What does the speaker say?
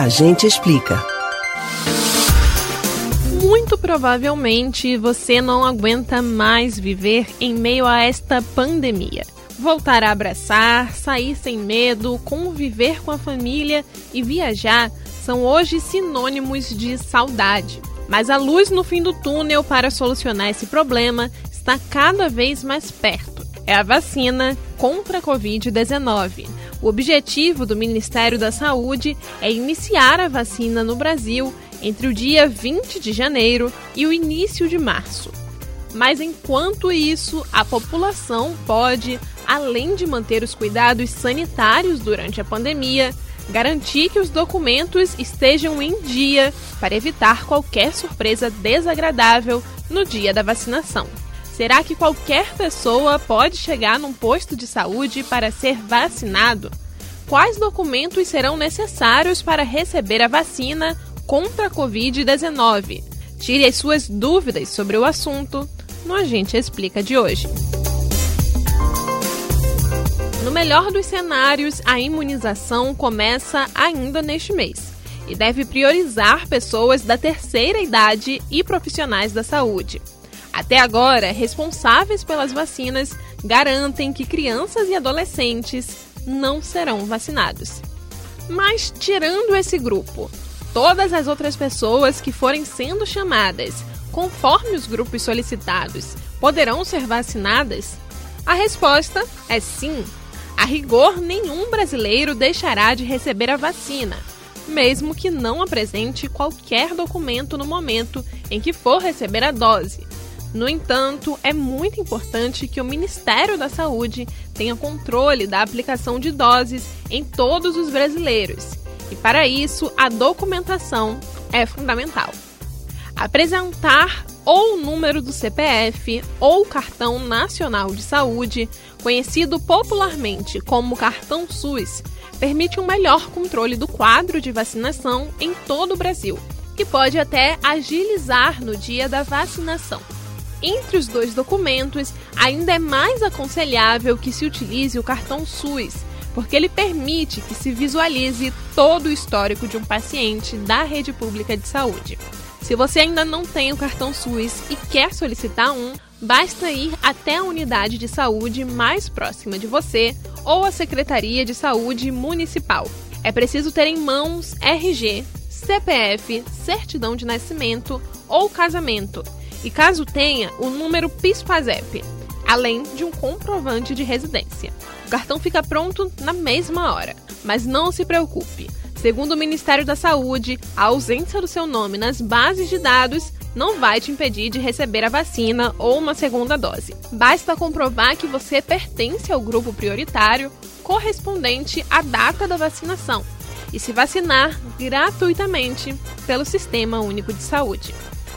A gente explica. Muito provavelmente você não aguenta mais viver em meio a esta pandemia. Voltar a abraçar, sair sem medo, conviver com a família e viajar são hoje sinônimos de saudade. Mas a luz no fim do túnel para solucionar esse problema está cada vez mais perto. É a vacina contra a Covid-19. O objetivo do Ministério da Saúde é iniciar a vacina no Brasil entre o dia 20 de janeiro e o início de março. Mas enquanto isso, a população pode, além de manter os cuidados sanitários durante a pandemia, garantir que os documentos estejam em dia para evitar qualquer surpresa desagradável no dia da vacinação. Será que qualquer pessoa pode chegar num posto de saúde para ser vacinado? Quais documentos serão necessários para receber a vacina contra a Covid-19? Tire as suas dúvidas sobre o assunto no Agente Explica de hoje. No melhor dos cenários, a imunização começa ainda neste mês e deve priorizar pessoas da terceira idade e profissionais da saúde. Até agora, responsáveis pelas vacinas garantem que crianças e adolescentes não serão vacinados. Mas, tirando esse grupo, todas as outras pessoas que forem sendo chamadas, conforme os grupos solicitados, poderão ser vacinadas? A resposta é sim. A rigor, nenhum brasileiro deixará de receber a vacina, mesmo que não apresente qualquer documento no momento em que for receber a dose. No entanto, é muito importante que o Ministério da Saúde tenha controle da aplicação de doses em todos os brasileiros. E para isso, a documentação é fundamental. Apresentar ou o número do CPF ou cartão nacional de saúde, conhecido popularmente como cartão SUS, permite um melhor controle do quadro de vacinação em todo o Brasil, que pode até agilizar no dia da vacinação. Entre os dois documentos, ainda é mais aconselhável que se utilize o cartão SUS, porque ele permite que se visualize todo o histórico de um paciente da rede pública de saúde. Se você ainda não tem o cartão SUS e quer solicitar um, basta ir até a unidade de saúde mais próxima de você ou a Secretaria de Saúde Municipal. É preciso ter em mãos RG, CPF, certidão de nascimento ou casamento e, caso tenha, o número PIS/PASEP, além de um comprovante de residência. O cartão fica pronto na mesma hora, mas não se preocupe. Segundo o Ministério da Saúde, a ausência do seu nome nas bases de dados não vai te impedir de receber a vacina ou uma segunda dose. Basta comprovar que você pertence ao grupo prioritário correspondente à data da vacinação e se vacinar gratuitamente pelo Sistema Único de Saúde.